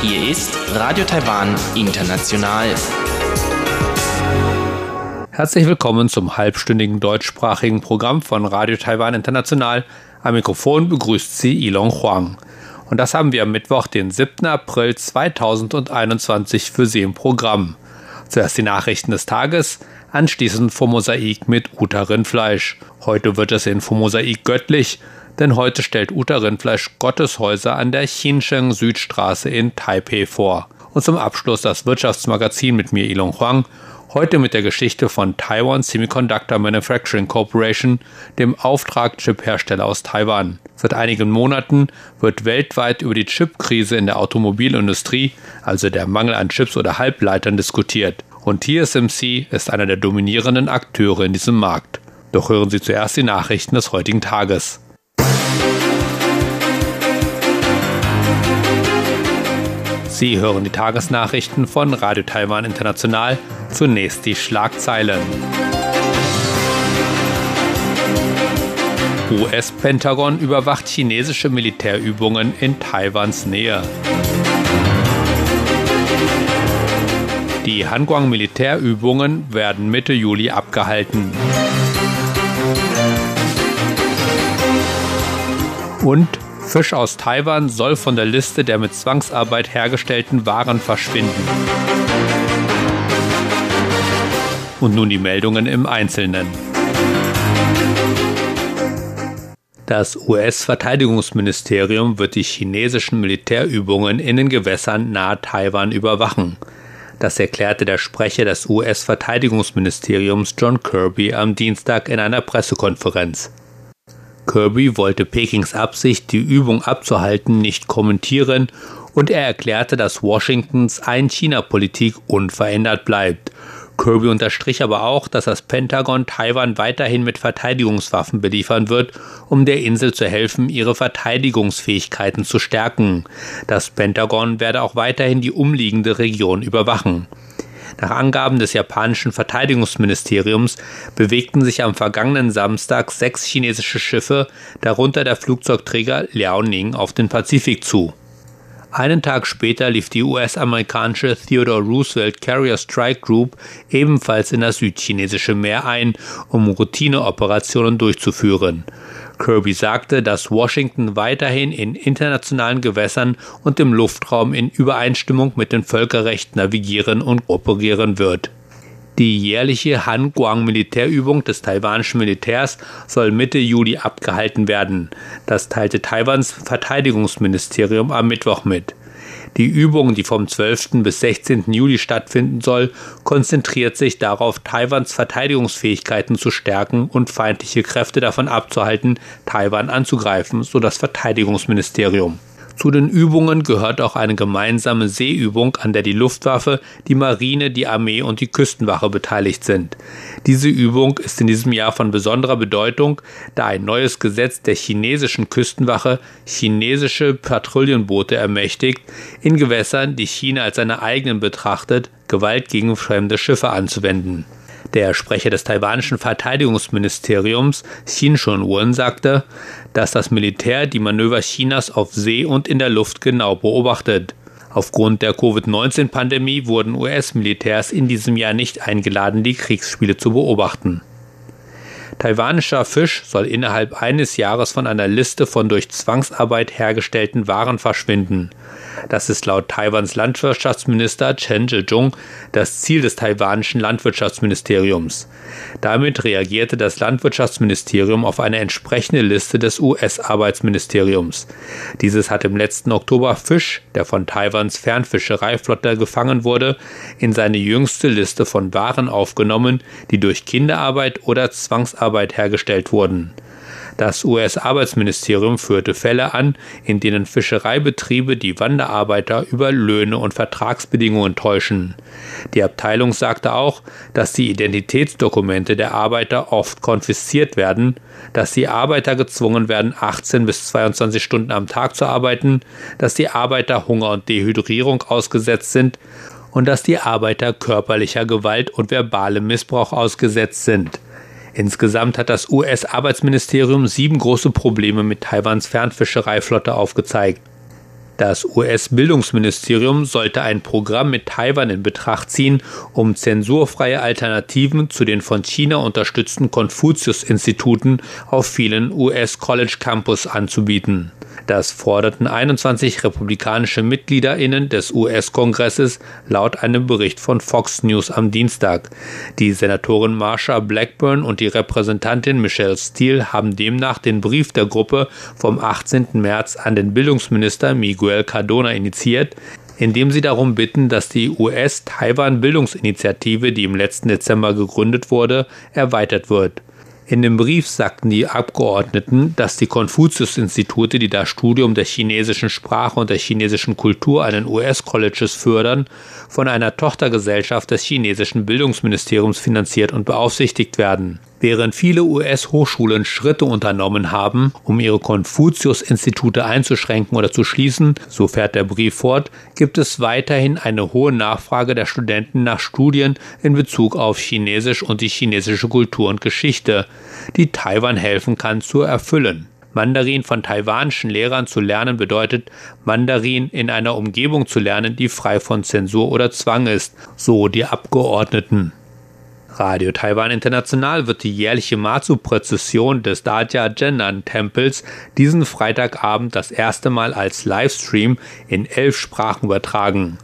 Hier ist Radio Taiwan International. Herzlich willkommen zum halbstündigen deutschsprachigen Programm von Radio Taiwan International. Am Mikrofon begrüßt Sie Ilon Huang. Und das haben wir am Mittwoch, den 7. April 2021 für Sie im Programm. Zuerst die Nachrichten des Tages, anschließend vom Mosaik mit Uta Rindfleisch. Heute wird es in Mosaik göttlich, denn heute stellt Uta Rindfleisch Gotteshäuser an der Chincheng Südstraße in Taipei vor. Und zum Abschluss das Wirtschaftsmagazin mit mir Ilon Huang, heute mit der Geschichte von Taiwan Semiconductor Manufacturing Corporation, dem Auftrag-Chip-Hersteller aus Taiwan. Seit einigen Monaten wird weltweit über die Chipkrise in der Automobilindustrie, also der Mangel an Chips oder Halbleitern, diskutiert und TSMC ist einer der dominierenden Akteure in diesem Markt. Doch hören Sie zuerst die Nachrichten des heutigen Tages. Sie hören die Tagesnachrichten von Radio Taiwan International. Zunächst die Schlagzeilen. US-Pentagon überwacht chinesische Militärübungen in Taiwans Nähe. Die Hanguang-Militärübungen werden Mitte Juli abgehalten. Und Fisch aus Taiwan soll von der Liste der mit Zwangsarbeit hergestellten Waren verschwinden. Und nun die Meldungen im Einzelnen. Das US-Verteidigungsministerium wird die chinesischen Militärübungen in den Gewässern nahe Taiwan überwachen. Das erklärte der Sprecher des US-Verteidigungsministeriums John Kirby am Dienstag in einer Pressekonferenz. Kirby wollte Pekings Absicht, die Übung abzuhalten, nicht kommentieren und er erklärte, dass Washingtons Ein-China-Politik unverändert bleibt Kirby unterstrich aber auch, dass das Pentagon Taiwan weiterhin mit Verteidigungswaffen beliefern wird, um der Insel zu helfen, ihre Verteidigungsfähigkeiten zu stärken. Das Pentagon werde auch weiterhin die umliegende Region überwachen. Nach Angaben des japanischen Verteidigungsministeriums bewegten sich am vergangenen Samstag sechs chinesische Schiffe, darunter der Flugzeugträger Liaoning, auf den Pazifik zu. Einen Tag später lief die US-amerikanische Theodore Roosevelt Carrier Strike Group ebenfalls in das südchinesische Meer ein, um Routineoperationen durchzuführen. Kirby sagte, dass Washington weiterhin in internationalen Gewässern und im Luftraum in Übereinstimmung mit dem Völkerrecht navigieren und operieren wird. Die jährliche Hanguang-Militärübung des taiwanischen Militärs soll Mitte Juli abgehalten werden. Das teilte Taiwans Verteidigungsministerium am Mittwoch mit. Die Übung, die vom 12. bis 16. Juli stattfinden soll, konzentriert sich darauf, Taiwans Verteidigungsfähigkeiten zu stärken und feindliche Kräfte davon abzuhalten, Taiwan anzugreifen, so das Verteidigungsministerium. Zu den Übungen gehört auch eine gemeinsame Seeübung, an der die Luftwaffe, die Marine, die Armee und die Küstenwache beteiligt sind. Diese Übung ist in diesem Jahr von besonderer Bedeutung, da ein neues Gesetz der chinesischen Küstenwache chinesische Patrouillenboote ermächtigt, in Gewässern, die China als seine eigenen betrachtet, Gewalt gegen fremde Schiffe anzuwenden. Der Sprecher des taiwanischen Verteidigungsministeriums, Xin Shun-wen, sagte, dass das Militär die Manöver Chinas auf See und in der Luft genau beobachtet. Aufgrund der Covid-19-Pandemie wurden US-Militärs in diesem Jahr nicht eingeladen, die Kriegsspiele zu beobachten. Taiwanischer Fisch soll innerhalb eines Jahres von einer Liste von durch Zwangsarbeit hergestellten Waren verschwinden. Das ist laut Taiwans Landwirtschaftsminister Chen Zhejung das Ziel des taiwanischen Landwirtschaftsministeriums. Damit reagierte das Landwirtschaftsministerium auf eine entsprechende Liste des US-Arbeitsministeriums. Dieses hat im letzten Oktober Fisch, der von Taiwans Fernfischereiflotte gefangen wurde, in seine jüngste Liste von Waren aufgenommen, die durch Kinderarbeit oder Zwangsarbeit hergestellt wurden. Das US-Arbeitsministerium führte Fälle an, in denen Fischereibetriebe die Wanderarbeiter über Löhne und Vertragsbedingungen täuschen. Die Abteilung sagte auch, dass die Identitätsdokumente der Arbeiter oft konfisziert werden, dass die Arbeiter gezwungen werden, 18 bis 22 Stunden am Tag zu arbeiten, dass die Arbeiter Hunger und Dehydrierung ausgesetzt sind und dass die Arbeiter körperlicher Gewalt und verbalem Missbrauch ausgesetzt sind. Insgesamt hat das US-Arbeitsministerium sieben große Probleme mit Taiwans Fernfischereiflotte aufgezeigt. Das US-Bildungsministerium sollte ein Programm mit Taiwan in Betracht ziehen, um zensurfreie Alternativen zu den von China unterstützten Konfuzius-Instituten auf vielen US-College-Campus anzubieten. Das forderten 21 republikanische MitgliederInnen des US-Kongresses laut einem Bericht von Fox News am Dienstag. Die Senatorin Marsha Blackburn und die Repräsentantin Michelle Steele haben demnach den Brief der Gruppe vom 18. März an den Bildungsminister Miguel Cardona initiiert, indem sie darum bitten, dass die US-Taiwan-Bildungsinitiative, die im letzten Dezember gegründet wurde, erweitert wird. In dem Brief sagten die Abgeordneten, dass die Konfuzius-Institute, die das Studium der chinesischen Sprache und der chinesischen Kultur an den US-Colleges fördern, von einer Tochtergesellschaft des chinesischen Bildungsministeriums finanziert und beaufsichtigt werden. Während viele US-Hochschulen Schritte unternommen haben, um ihre Konfuzius-Institute einzuschränken oder zu schließen, so fährt der Brief fort, gibt es weiterhin eine hohe Nachfrage der Studenten nach Studien in Bezug auf Chinesisch und die chinesische Kultur und Geschichte, die Taiwan helfen kann zu erfüllen. Mandarin von taiwanischen Lehrern zu lernen bedeutet, Mandarin in einer Umgebung zu lernen, die frei von Zensur oder Zwang ist, so die Abgeordneten. Radio Taiwan International wird die jährliche Matsu-Prozession des Daja Jenan Tempels diesen Freitagabend das erste Mal als Livestream in elf Sprachen übertragen.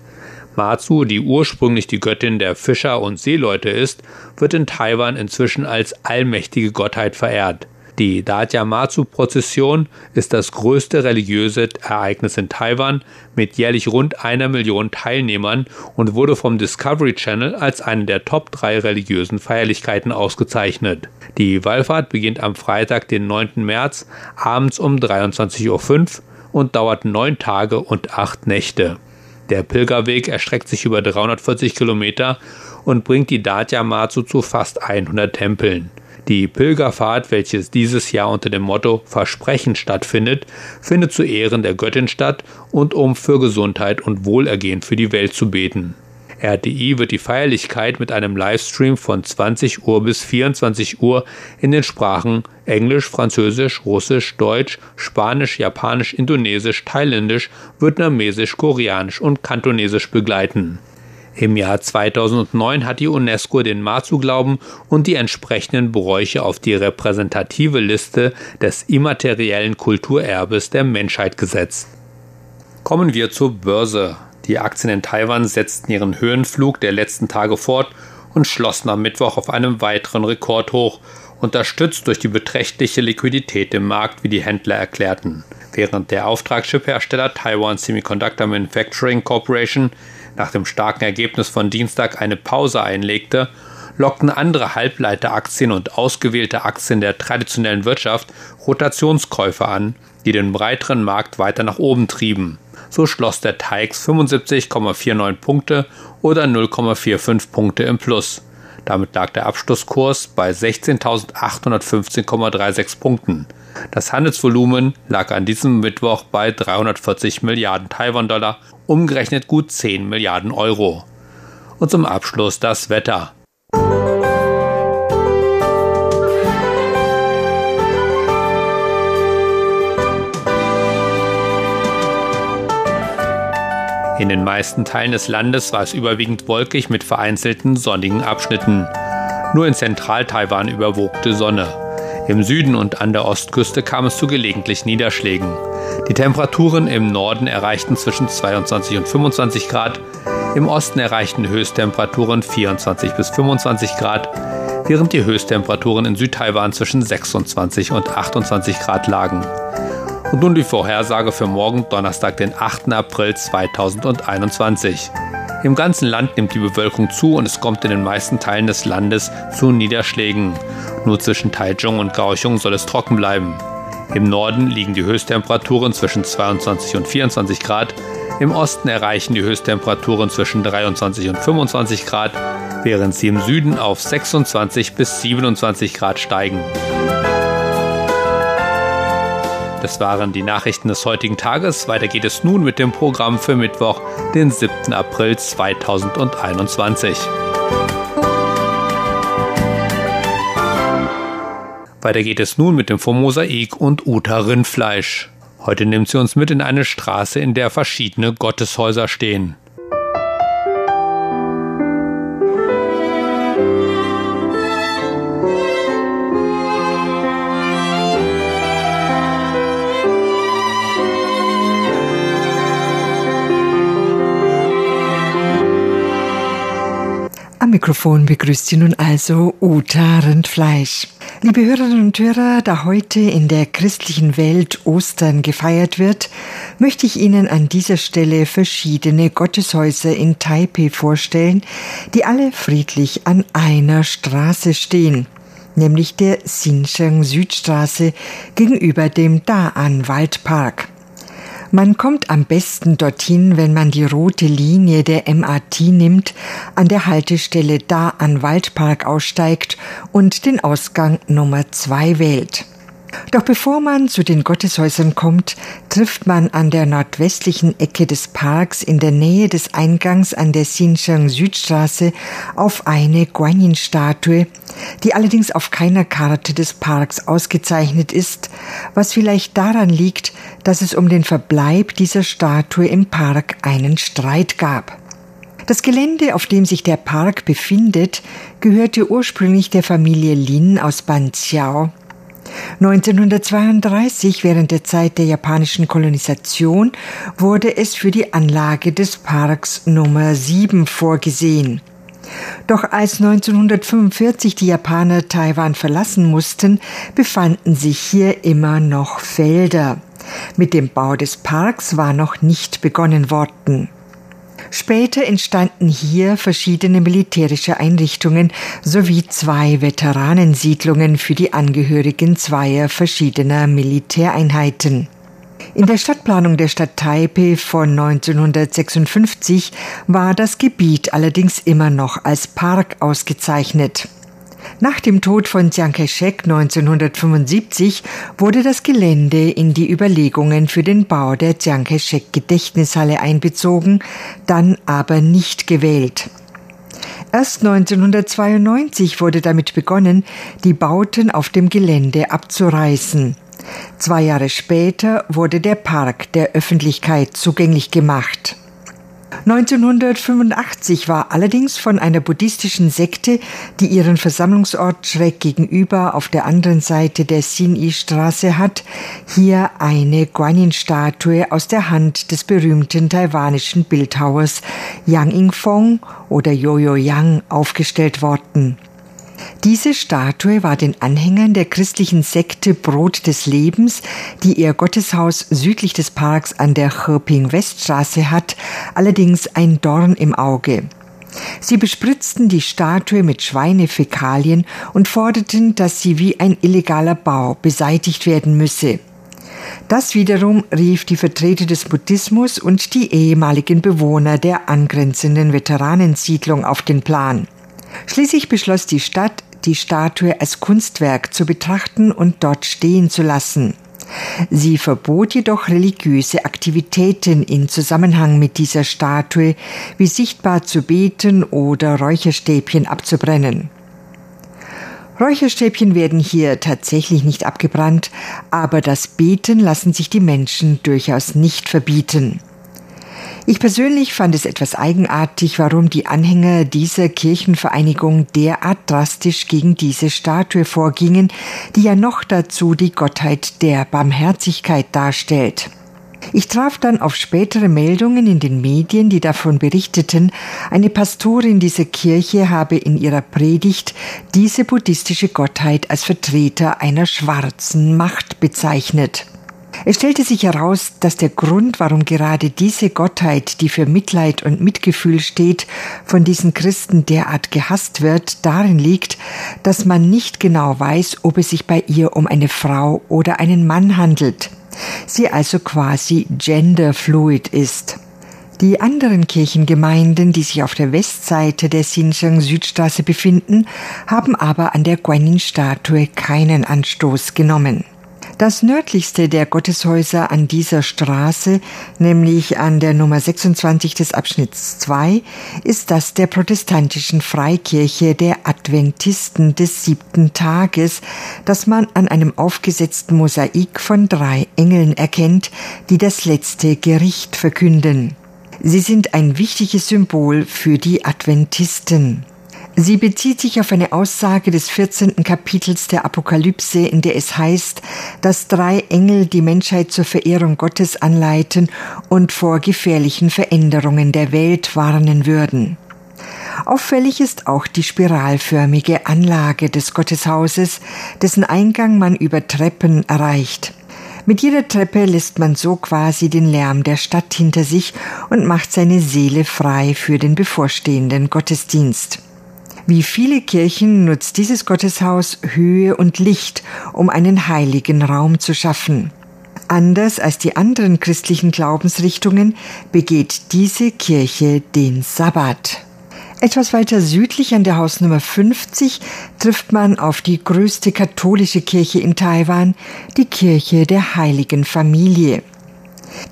Matsu, die ursprünglich die Göttin der Fischer und Seeleute ist, wird in Taiwan inzwischen als allmächtige Gottheit verehrt. Die Datyamatsu-Prozession ist das größte religiöse Ereignis in Taiwan mit jährlich rund einer Million Teilnehmern und wurde vom Discovery Channel als eine der Top 3 religiösen Feierlichkeiten ausgezeichnet. Die Wallfahrt beginnt am Freitag, den 9. März, abends um 23.05 Uhr und dauert neun Tage und acht Nächte. Der Pilgerweg erstreckt sich über 340 Kilometer und bringt die Datyamatsu zu fast 100 Tempeln. Die Pilgerfahrt, welches dieses Jahr unter dem Motto Versprechen stattfindet, findet zu Ehren der Göttin statt und um für Gesundheit und Wohlergehen für die Welt zu beten. RTI wird die Feierlichkeit mit einem Livestream von 20 Uhr bis 24 Uhr in den Sprachen Englisch, Französisch, Russisch, Deutsch, Spanisch, Japanisch, Indonesisch, Thailändisch, Vietnamesisch, Koreanisch und Kantonesisch begleiten. Im Jahr 2009 hat die UNESCO den Matsu-Glauben und die entsprechenden Bräuche auf die repräsentative Liste des immateriellen Kulturerbes der Menschheit gesetzt. Kommen wir zur Börse. Die Aktien in Taiwan setzten ihren Höhenflug der letzten Tage fort und schlossen am Mittwoch auf einem weiteren Rekordhoch, unterstützt durch die beträchtliche Liquidität im Markt, wie die Händler erklärten. Während der Auftragschiphersteller Taiwan Semiconductor Manufacturing Corporation nach dem starken Ergebnis von Dienstag eine Pause einlegte, lockten andere Halbleiteraktien und ausgewählte Aktien der traditionellen Wirtschaft Rotationskäufe an, die den breiteren Markt weiter nach oben trieben. So schloss der TAIX 75,49 Punkte oder 0,45 Punkte im Plus. Damit lag der Abschlusskurs bei 16.815,36 Punkten. Das Handelsvolumen lag an diesem Mittwoch bei 340 Milliarden Taiwan-Dollar, umgerechnet gut 10 Milliarden Euro. Und zum Abschluss das Wetter. In den meisten Teilen des Landes war es überwiegend wolkig mit vereinzelten sonnigen Abschnitten. Nur in Zentral-Taiwan überwog die Sonne. Im Süden und an der Ostküste kam es zu gelegentlich Niederschlägen. Die Temperaturen im Norden erreichten zwischen 22 und 25 Grad, im Osten erreichten Höchsttemperaturen 24 bis 25 Grad, während die Höchsttemperaturen in Südtaiwan zwischen 26 und 28 Grad lagen. Und nun die Vorhersage für morgen Donnerstag, den 8. April 2021. Im ganzen Land nimmt die Bewölkung zu und es kommt in den meisten Teilen des Landes zu Niederschlägen. Nur zwischen Taichung und Kaohsiung soll es trocken bleiben. Im Norden liegen die Höchsttemperaturen zwischen 22 und 24 Grad. Im Osten erreichen die Höchsttemperaturen zwischen 23 und 25 Grad, während sie im Süden auf 26 bis 27 Grad steigen. Das waren die Nachrichten des heutigen Tages. Weiter geht es nun mit dem Programm für Mittwoch, den 7. April 2021. Weiter geht es nun mit dem vom Mosaik und Uta Rindfleisch. Heute nimmt sie uns mit in eine Straße, in der verschiedene Gotteshäuser stehen. Am Mikrofon begrüßt Sie nun also Uta Rindfleisch. Liebe Hörerinnen und Hörer, da heute in der christlichen Welt Ostern gefeiert wird, möchte ich Ihnen an dieser Stelle verschiedene Gotteshäuser in Taipei vorstellen, die alle friedlich an einer Straße stehen, nämlich der Xinsheng Südstraße gegenüber dem Da'an Waldpark. Man kommt am besten dorthin, wenn man die rote Linie der MAT nimmt, an der Haltestelle da an Waldpark aussteigt und den Ausgang Nummer zwei wählt. Doch bevor man zu den Gotteshäusern kommt, trifft man an der nordwestlichen Ecke des Parks in der Nähe des Eingangs an der Xinjiang Südstraße auf eine Guanyin-Statue, die allerdings auf keiner Karte des Parks ausgezeichnet ist, was vielleicht daran liegt, dass es um den Verbleib dieser Statue im Park einen Streit gab. Das Gelände, auf dem sich der Park befindet, gehörte ursprünglich der Familie Lin aus Banqiao 1932, während der Zeit der japanischen Kolonisation, wurde es für die Anlage des Parks Nummer 7 vorgesehen. Doch als 1945 die Japaner Taiwan verlassen mussten, befanden sich hier immer noch Felder. Mit dem Bau des Parks war noch nicht begonnen worden. Später entstanden hier verschiedene militärische Einrichtungen sowie zwei Veteranensiedlungen für die Angehörigen zweier verschiedener Militäreinheiten. In der Stadtplanung der Stadt Taipei von 1956 war das Gebiet allerdings immer noch als Park ausgezeichnet. Nach dem Tod von Chiang Kai-shek 1975 wurde das Gelände in die Überlegungen für den Bau der Chiang Kai-shek Gedächtnishalle einbezogen, dann aber nicht gewählt. Erst 1992 wurde damit begonnen, die Bauten auf dem Gelände abzureißen. Zwei Jahre später wurde der Park der Öffentlichkeit zugänglich gemacht. 1985 war allerdings von einer buddhistischen Sekte, die ihren Versammlungsort schräg gegenüber auf der anderen Seite der Xin-I-Straße hat, hier eine Guanyin-Statue aus der Hand des berühmten taiwanischen Bildhauers Yang Ingfong oder Yo-Yo Yang aufgestellt worden. Diese Statue war den Anhängern der christlichen Sekte Brot des Lebens, die ihr Gotteshaus südlich des Parks an der Chirping-Weststraße hat, allerdings ein Dorn im Auge. Sie bespritzten die Statue mit Schweinefäkalien und forderten, dass sie wie ein illegaler Bau beseitigt werden müsse. Das wiederum rief die Vertreter des Buddhismus und die ehemaligen Bewohner der angrenzenden Veteranensiedlung auf den Plan. Schließlich beschloss die Stadt, die Statue als Kunstwerk zu betrachten und dort stehen zu lassen. Sie verbot jedoch religiöse Aktivitäten in Zusammenhang mit dieser Statue, wie sichtbar zu beten oder Räucherstäbchen abzubrennen. Räucherstäbchen werden hier tatsächlich nicht abgebrannt, aber das Beten lassen sich die Menschen durchaus nicht verbieten. Ich persönlich fand es etwas eigenartig, warum die Anhänger dieser Kirchenvereinigung derart drastisch gegen diese Statue vorgingen, die ja noch dazu die Gottheit der Barmherzigkeit darstellt. Ich traf dann auf spätere Meldungen in den Medien, die davon berichteten, eine Pastorin dieser Kirche habe in ihrer Predigt diese buddhistische Gottheit als Vertreter einer schwarzen Macht bezeichnet. Es stellte sich heraus, dass der Grund, warum gerade diese Gottheit, die für Mitleid und Mitgefühl steht, von diesen Christen derart gehasst wird, darin liegt, dass man nicht genau weiß, ob es sich bei ihr um eine Frau oder einen Mann handelt. Sie also quasi genderfluid ist. Die anderen Kirchengemeinden, die sich auf der Westseite der Xinjiang Südstraße befinden, haben aber an der Guanyin-Statue keinen Anstoß genommen. Das nördlichste der Gotteshäuser an dieser Straße, nämlich an der Nummer 26 des Abschnitts 2, ist das der protestantischen Freikirche der Adventisten des siebten Tages, das man an einem aufgesetzten Mosaik von drei Engeln erkennt, die das letzte Gericht verkünden. Sie sind ein wichtiges Symbol für die Adventisten. Sie bezieht sich auf eine Aussage des 14. Kapitels der Apokalypse, in der es heißt, dass drei Engel die Menschheit zur Verehrung Gottes anleiten und vor gefährlichen Veränderungen der Welt warnen würden. Auffällig ist auch die spiralförmige Anlage des Gotteshauses, dessen Eingang man über Treppen erreicht. Mit jeder Treppe lässt man so quasi den Lärm der Stadt hinter sich und macht seine Seele frei für den bevorstehenden Gottesdienst. Wie viele Kirchen nutzt dieses Gotteshaus Höhe und Licht, um einen heiligen Raum zu schaffen. Anders als die anderen christlichen Glaubensrichtungen begeht diese Kirche den Sabbat. Etwas weiter südlich an der Hausnummer 50 trifft man auf die größte katholische Kirche in Taiwan, die Kirche der Heiligen Familie.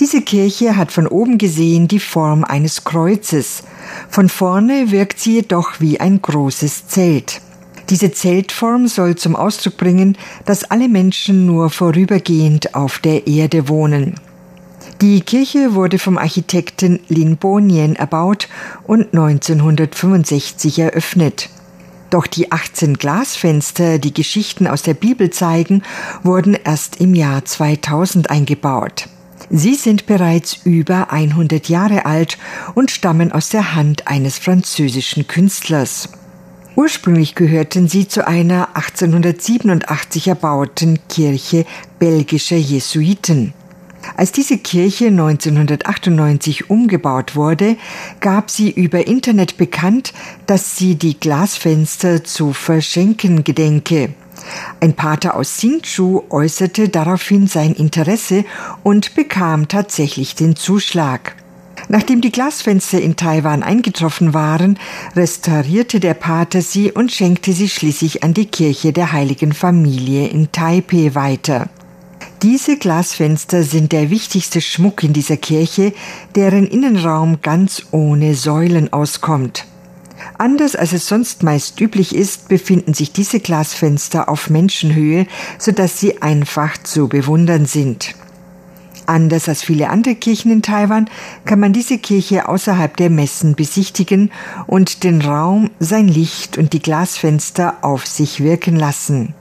Diese Kirche hat von oben gesehen die Form eines Kreuzes. Von vorne wirkt sie jedoch wie ein großes Zelt. Diese Zeltform soll zum Ausdruck bringen, dass alle Menschen nur vorübergehend auf der Erde wohnen. Die Kirche wurde vom Architekten Lin Bonien erbaut und 1965 eröffnet. Doch die 18 Glasfenster, die Geschichten aus der Bibel zeigen, wurden erst im Jahr 2000 eingebaut. Sie sind bereits über 100 Jahre alt und stammen aus der Hand eines französischen Künstlers. Ursprünglich gehörten sie zu einer 1887 erbauten Kirche belgischer Jesuiten. Als diese Kirche 1998 umgebaut wurde, gab sie über Internet bekannt, dass sie die Glasfenster zu verschenken gedenke. Ein Pater aus Hsinchu äußerte daraufhin sein Interesse und bekam tatsächlich den Zuschlag. Nachdem die Glasfenster in Taiwan eingetroffen waren, restaurierte der Pater sie und schenkte sie schließlich an die Kirche der Heiligen Familie in Taipei weiter. Diese Glasfenster sind der wichtigste Schmuck in dieser Kirche, deren Innenraum ganz ohne Säulen auskommt. Anders als es sonst meist üblich ist, befinden sich diese Glasfenster auf Menschenhöhe, sodass sie einfach zu bewundern sind. Anders als viele andere Kirchen in Taiwan kann man diese Kirche außerhalb der Messen besichtigen und den Raum, sein Licht und die Glasfenster auf sich wirken lassen.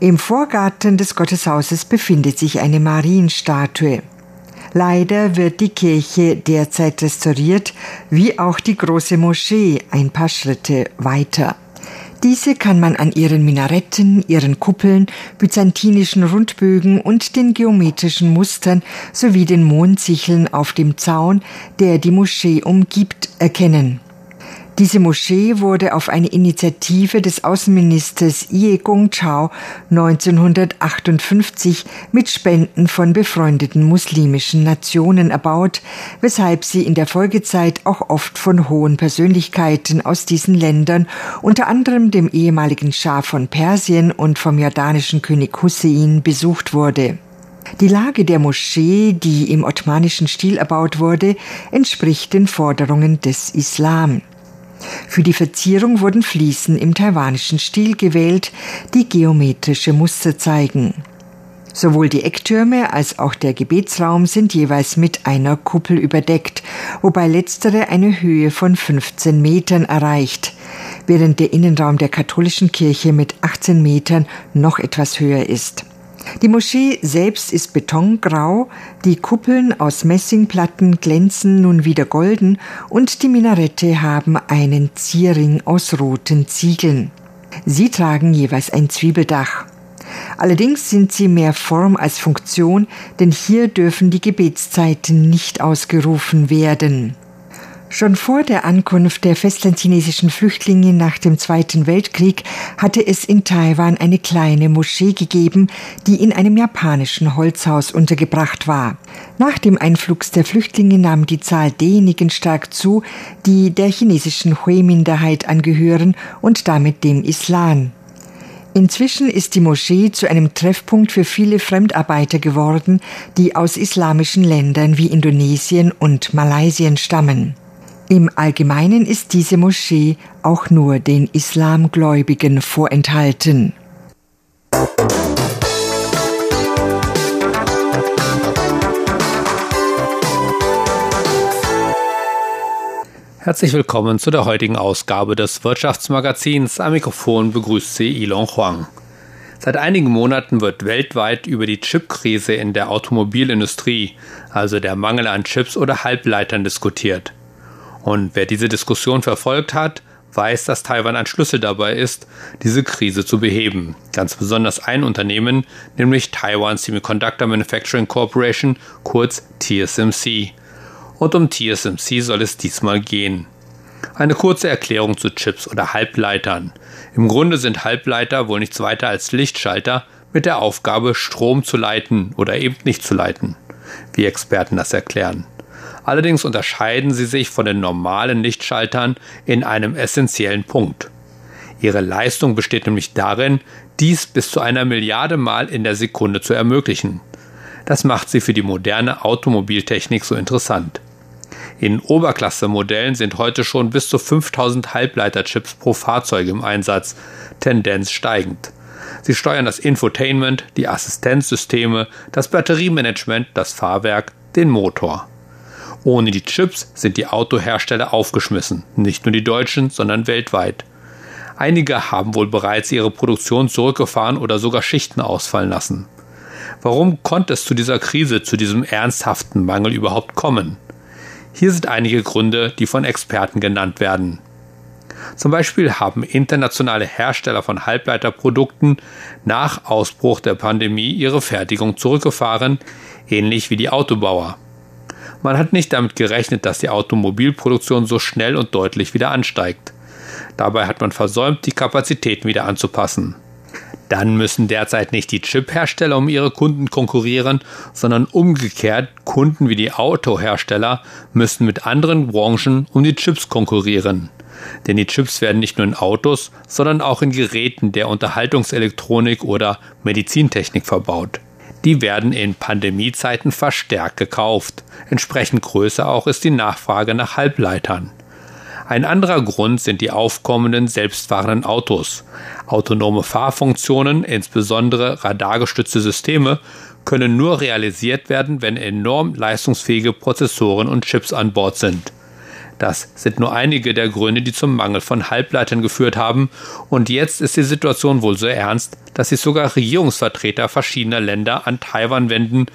Im Vorgarten des Gotteshauses befindet sich eine Marienstatue. Leider wird die Kirche derzeit restauriert, wie auch die große Moschee ein paar Schritte weiter. Diese kann man an ihren Minaretten, ihren Kuppeln, byzantinischen Rundbögen und den geometrischen Mustern sowie den Mondsicheln auf dem Zaun, der die Moschee umgibt, erkennen. Diese Moschee wurde auf eine Initiative des Außenministers Ye Gongchao 1958 mit Spenden von befreundeten muslimischen Nationen erbaut, weshalb sie in der Folgezeit auch oft von hohen Persönlichkeiten aus diesen Ländern, unter anderem dem ehemaligen Schah von Persien und vom jordanischen König Hussein, besucht wurde. Die Lage der Moschee, die im ottomanischen Stil erbaut wurde, entspricht den Forderungen des Islam. Für die Verzierung wurden Fliesen im taiwanischen Stil gewählt, die geometrische Muster zeigen. Sowohl die Ecktürme als auch der Gebetsraum sind jeweils mit einer Kuppel überdeckt, wobei letztere eine Höhe von 15 Metern erreicht, während der Innenraum der katholischen Kirche mit 18 Metern noch etwas höher ist. Die Moschee selbst ist betongrau, die Kuppeln aus Messingplatten glänzen nun wieder golden und die Minarette haben einen Zierring aus roten Ziegeln. Sie tragen jeweils ein Zwiebeldach. Allerdings sind sie mehr Form als Funktion, denn hier dürfen die Gebetszeiten nicht ausgerufen werden. Schon vor der Ankunft der festlandchinesischen Flüchtlinge nach dem Zweiten Weltkrieg hatte es in Taiwan eine kleine Moschee gegeben, die in einem japanischen Holzhaus untergebracht war. Nach dem Einflugs der Flüchtlinge nahm die Zahl derjenigen stark zu, die der chinesischen Hui-Minderheit angehören und damit dem Islam. Inzwischen ist die Moschee zu einem Treffpunkt für viele Fremdarbeiter geworden, die aus islamischen Ländern wie Indonesien und Malaysia stammen. Im Allgemeinen ist diese Moschee auch nur den Islamgläubigen vorenthalten. Herzlich willkommen zu der heutigen Ausgabe des Wirtschaftsmagazins. Am Mikrofon begrüßt Sie Ilon Huang. Seit einigen Monaten wird weltweit über die Chipkrise in der Automobilindustrie, also der Mangel an Chips oder Halbleitern, diskutiert. Und wer diese Diskussion verfolgt hat, weiß, dass Taiwan ein Schlüssel dabei ist, diese Krise zu beheben. Ganz besonders ein Unternehmen, nämlich Taiwan Semiconductor Manufacturing Corporation, kurz TSMC und um TSMC soll es diesmal gehen. Eine kurze Erklärung zu Chips oder Halbleitern. Im Grunde sind Halbleiter wohl nichts weiter als Lichtschalter mit der Aufgabe, Strom zu leiten oder eben nicht zu leiten, wie Experten das erklären. Allerdings unterscheiden sie sich von den normalen Lichtschaltern in einem essentiellen Punkt. Ihre Leistung besteht nämlich darin, dies bis zu einer Milliarde Mal in der Sekunde zu ermöglichen. Das macht sie für die moderne Automobiltechnik so interessant. In Oberklasse-Modellen sind heute schon bis zu 5000 Halbleiterchips pro Fahrzeug im Einsatz, Tendenz steigend. Sie steuern das Infotainment, die Assistenzsysteme, das Batteriemanagement, das Fahrwerk, den Motor. Ohne die Chips sind die Autohersteller aufgeschmissen, nicht nur die deutschen, sondern weltweit. Einige haben wohl bereits ihre Produktion zurückgefahren oder sogar Schichten ausfallen lassen. Warum konnte es zu dieser Krise, zu diesem ernsthaften Mangel überhaupt kommen? Hier sind einige Gründe, die von Experten genannt werden. Zum Beispiel haben internationale Hersteller von Halbleiterprodukten nach Ausbruch der Pandemie ihre Fertigung zurückgefahren, ähnlich wie die Autobauer. Man hat nicht damit gerechnet, dass die Automobilproduktion so schnell und deutlich wieder ansteigt. Dabei hat man versäumt, die Kapazitäten wieder anzupassen. Dann müssen derzeit nicht die Chip-Hersteller um ihre Kunden konkurrieren, sondern umgekehrt Kunden wie die Autohersteller müssen mit anderen Branchen um die Chips konkurrieren. Denn die Chips werden nicht nur in Autos, sondern auch in Geräten der Unterhaltungselektronik oder Medizintechnik verbaut. Die werden in Pandemiezeiten verstärkt gekauft. Entsprechend größer auch ist die Nachfrage nach Halbleitern. Ein anderer Grund sind die aufkommenden selbstfahrenden Autos. Autonome Fahrfunktionen, insbesondere radargestützte Systeme, können nur realisiert werden, wenn enorm leistungsfähige Prozessoren und Chips an Bord sind. Das sind nur einige der Gründe, die zum Mangel von Halbleitern geführt haben, und jetzt ist die Situation wohl so ernst, dass sich sogar Regierungsvertreter verschiedener Länder an Taiwan wenden,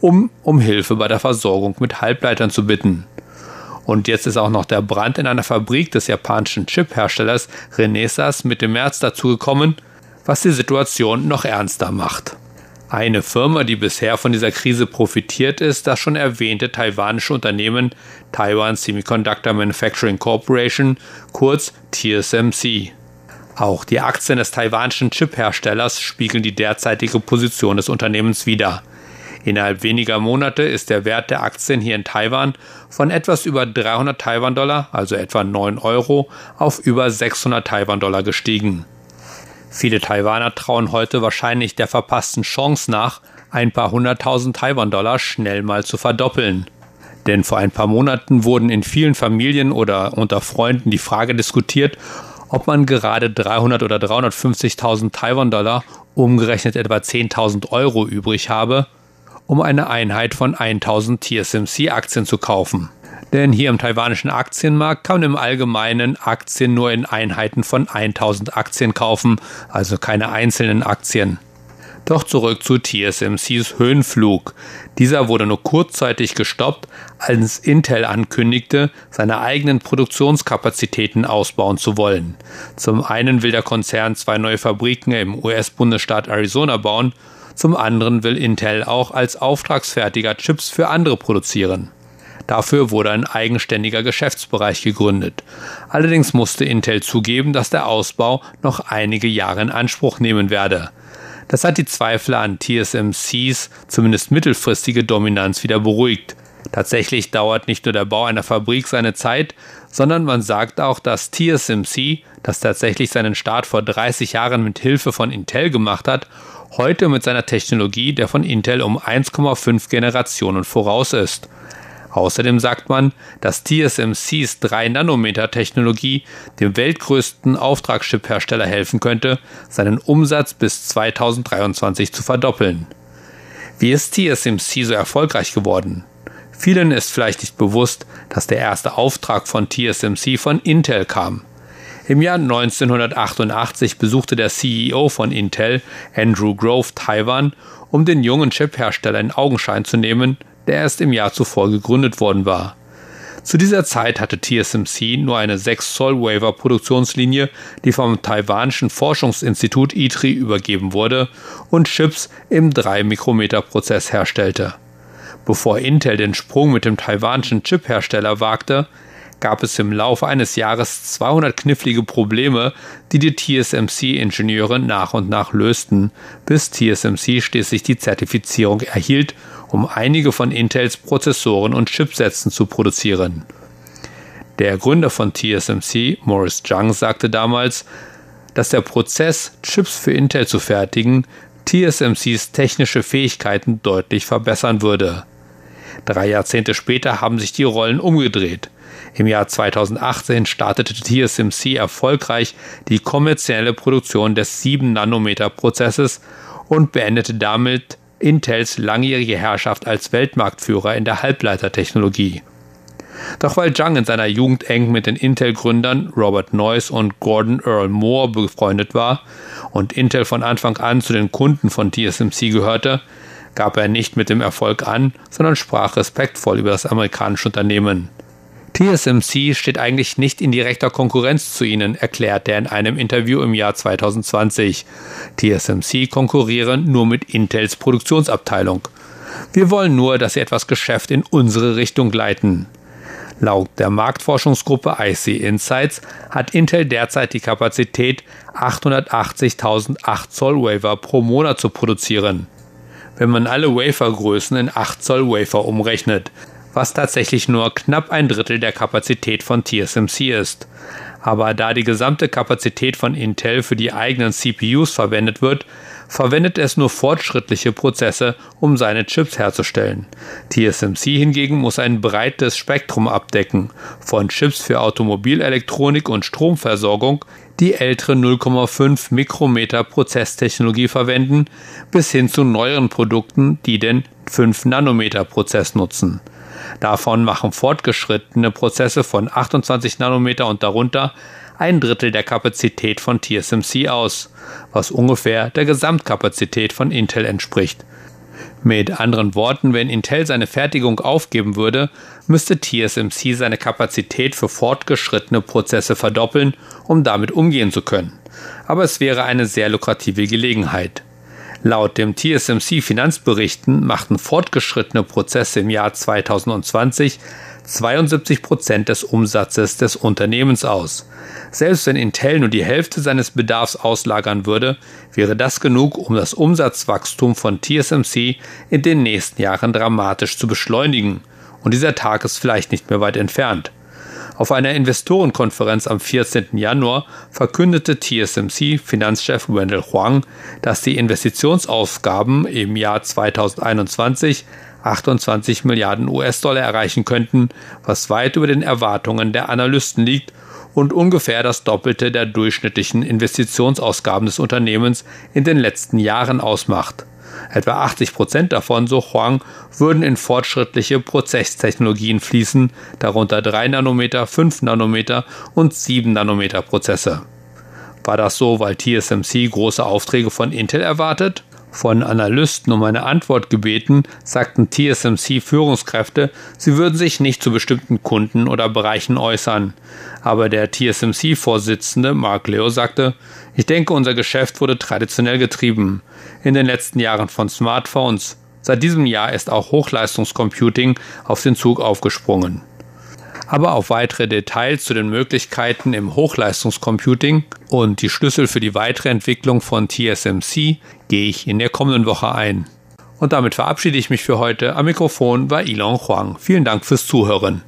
um um Hilfe bei der Versorgung mit Halbleitern zu bitten. Und jetzt ist auch noch der Brand in einer Fabrik des japanischen Chip-Herstellers Renesas Mitte März dazugekommen, was die Situation noch ernster macht. Eine Firma, die bisher von dieser Krise profitiert, ist das schon erwähnte taiwanische Unternehmen Taiwan Semiconductor Manufacturing Corporation, kurz TSMC. Auch die Aktien des taiwanischen Chip-Herstellers spiegeln die derzeitige Position des Unternehmens wider. Innerhalb weniger Monate ist der Wert der Aktien hier in Taiwan von etwas über 300 Taiwan-Dollar, also etwa 9 Euro, auf über 600 Taiwan-Dollar gestiegen. Viele Taiwaner trauen heute wahrscheinlich der verpassten Chance nach, ein paar hunderttausend Taiwan-Dollar schnell mal zu verdoppeln. Denn vor ein paar Monaten wurden in vielen Familien oder unter Freunden die Frage diskutiert, ob man gerade 300 oder 350.000 Taiwan-Dollar, umgerechnet etwa 10.000 Euro übrig habe, um eine Einheit von 1000 TSMC-Aktien zu kaufen. Denn hier im taiwanischen Aktienmarkt kann man im Allgemeinen Aktien nur in Einheiten von 1000 Aktien kaufen, also keine einzelnen Aktien. Doch zurück zu TSMCs Höhenflug. Dieser wurde nur kurzzeitig gestoppt, als Intel ankündigte, seine eigenen Produktionskapazitäten ausbauen zu wollen. Zum einen will der Konzern zwei neue Fabriken im US-Bundesstaat Arizona bauen zum anderen will Intel auch als Auftragsfertiger Chips für andere produzieren. Dafür wurde ein eigenständiger Geschäftsbereich gegründet. Allerdings musste Intel zugeben, dass der Ausbau noch einige Jahre in Anspruch nehmen werde. Das hat die Zweifler an TSMCs zumindest mittelfristige Dominanz wieder beruhigt. Tatsächlich dauert nicht nur der Bau einer Fabrik seine Zeit, sondern man sagt auch, dass TSMC, das tatsächlich seinen Start vor 30 Jahren mit Hilfe von Intel gemacht hat, heute mit seiner Technologie der von Intel um 1,5 Generationen voraus ist. Außerdem sagt man, dass TSMCs 3-Nanometer-Technologie dem weltgrößten Auftragschip-Hersteller helfen könnte, seinen Umsatz bis 2023 zu verdoppeln. Wie ist TSMC so erfolgreich geworden? Vielen ist vielleicht nicht bewusst, dass der erste Auftrag von TSMC von Intel kam. Im Jahr 1988 besuchte der CEO von Intel, Andrew Grove, Taiwan, um den jungen Chip-Hersteller in Augenschein zu nehmen, der erst im Jahr zuvor gegründet worden war. Zu dieser Zeit hatte TSMC nur eine 6 Zoll Wafer Produktionslinie, die vom taiwanischen Forschungsinstitut ITRI übergeben wurde und Chips im 3 Mikrometer Prozess herstellte. Bevor Intel den Sprung mit dem taiwanischen Chip-Hersteller wagte, gab es im Laufe eines Jahres 200 knifflige Probleme, die die TSMC-Ingenieure nach und nach lösten, bis TSMC schließlich die Zertifizierung erhielt um einige von Intels Prozessoren und Chipsätzen zu produzieren. Der Gründer von TSMC, Morris Jung, sagte damals, dass der Prozess, Chips für Intel zu fertigen, TSMCs technische Fähigkeiten deutlich verbessern würde. Drei Jahrzehnte später haben sich die Rollen umgedreht. Im Jahr 2018 startete TSMC erfolgreich die kommerzielle Produktion des 7-Nanometer-Prozesses und beendete damit Intels langjährige Herrschaft als Weltmarktführer in der Halbleitertechnologie. Doch weil Jung in seiner Jugend eng mit den Intel-Gründern Robert Noyce und Gordon Earl Moore befreundet war und Intel von Anfang an zu den Kunden von TSMC gehörte, gab er nicht mit dem Erfolg an, sondern sprach respektvoll über das amerikanische Unternehmen. TSMC steht eigentlich nicht in direkter Konkurrenz zu ihnen, erklärt er in einem Interview im Jahr 2020. TSMC konkurrieren nur mit Intels Produktionsabteilung. Wir wollen nur, dass sie etwas Geschäft in unsere Richtung leiten. Laut der Marktforschungsgruppe IC Insights hat Intel derzeit die Kapazität, 880.000 8 Zoll Wafer pro Monat zu produzieren. Wenn man alle Wafergrößen in 8 Zoll Wafer umrechnet, was tatsächlich nur knapp ein Drittel der Kapazität von TSMC ist. Aber da die gesamte Kapazität von Intel für die eigenen CPUs verwendet wird, verwendet es nur fortschrittliche Prozesse, um seine Chips herzustellen. TSMC hingegen muss ein breites Spektrum abdecken, von Chips für Automobilelektronik und Stromversorgung, die ältere 0,5 Mikrometer Prozesstechnologie verwenden, bis hin zu neueren Produkten, die den 5 Nanometer Prozess nutzen. Davon machen fortgeschrittene Prozesse von 28 Nanometer und darunter ein Drittel der Kapazität von TSMC aus, was ungefähr der Gesamtkapazität von Intel entspricht. Mit anderen Worten, wenn Intel seine Fertigung aufgeben würde, müsste TSMC seine Kapazität für fortgeschrittene Prozesse verdoppeln, um damit umgehen zu können. Aber es wäre eine sehr lukrative Gelegenheit. Laut dem TSMC Finanzberichten machten fortgeschrittene Prozesse im Jahr 2020 72 Prozent des Umsatzes des Unternehmens aus. Selbst wenn Intel nur die Hälfte seines Bedarfs auslagern würde, wäre das genug, um das Umsatzwachstum von TSMC in den nächsten Jahren dramatisch zu beschleunigen. Und dieser Tag ist vielleicht nicht mehr weit entfernt. Auf einer Investorenkonferenz am 14. Januar verkündete TSMC-Finanzchef Wendell Huang, dass die Investitionsausgaben im Jahr 2021 28 Milliarden US-Dollar erreichen könnten, was weit über den Erwartungen der Analysten liegt und ungefähr das Doppelte der durchschnittlichen Investitionsausgaben des Unternehmens in den letzten Jahren ausmacht. Etwa 80 Prozent davon, so Huang, würden in fortschrittliche Prozesstechnologien fließen, darunter 3 Nanometer, 5 Nanometer und 7 Nanometer Prozesse. War das so, weil TSMC große Aufträge von Intel erwartet? Von Analysten um eine Antwort gebeten, sagten TSMC-Führungskräfte, sie würden sich nicht zu bestimmten Kunden oder Bereichen äußern. Aber der TSMC-Vorsitzende Mark Leo sagte, ich denke, unser Geschäft wurde traditionell getrieben. In den letzten Jahren von Smartphones. Seit diesem Jahr ist auch Hochleistungscomputing auf den Zug aufgesprungen. Aber auf weitere Details zu den Möglichkeiten im Hochleistungscomputing und die Schlüssel für die weitere Entwicklung von TSMC gehe ich in der kommenden Woche ein. Und damit verabschiede ich mich für heute. Am Mikrofon war Ilon Huang. Vielen Dank fürs Zuhören.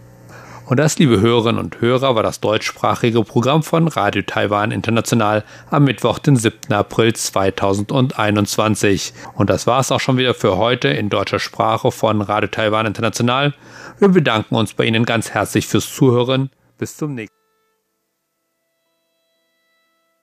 Und das, liebe Hörerinnen und Hörer, war das deutschsprachige Programm von Radio Taiwan International am Mittwoch, den 7. April 2021. Und das war es auch schon wieder für heute in deutscher Sprache von Radio Taiwan International. Wir bedanken uns bei Ihnen ganz herzlich fürs Zuhören. Bis zum nächsten Mal.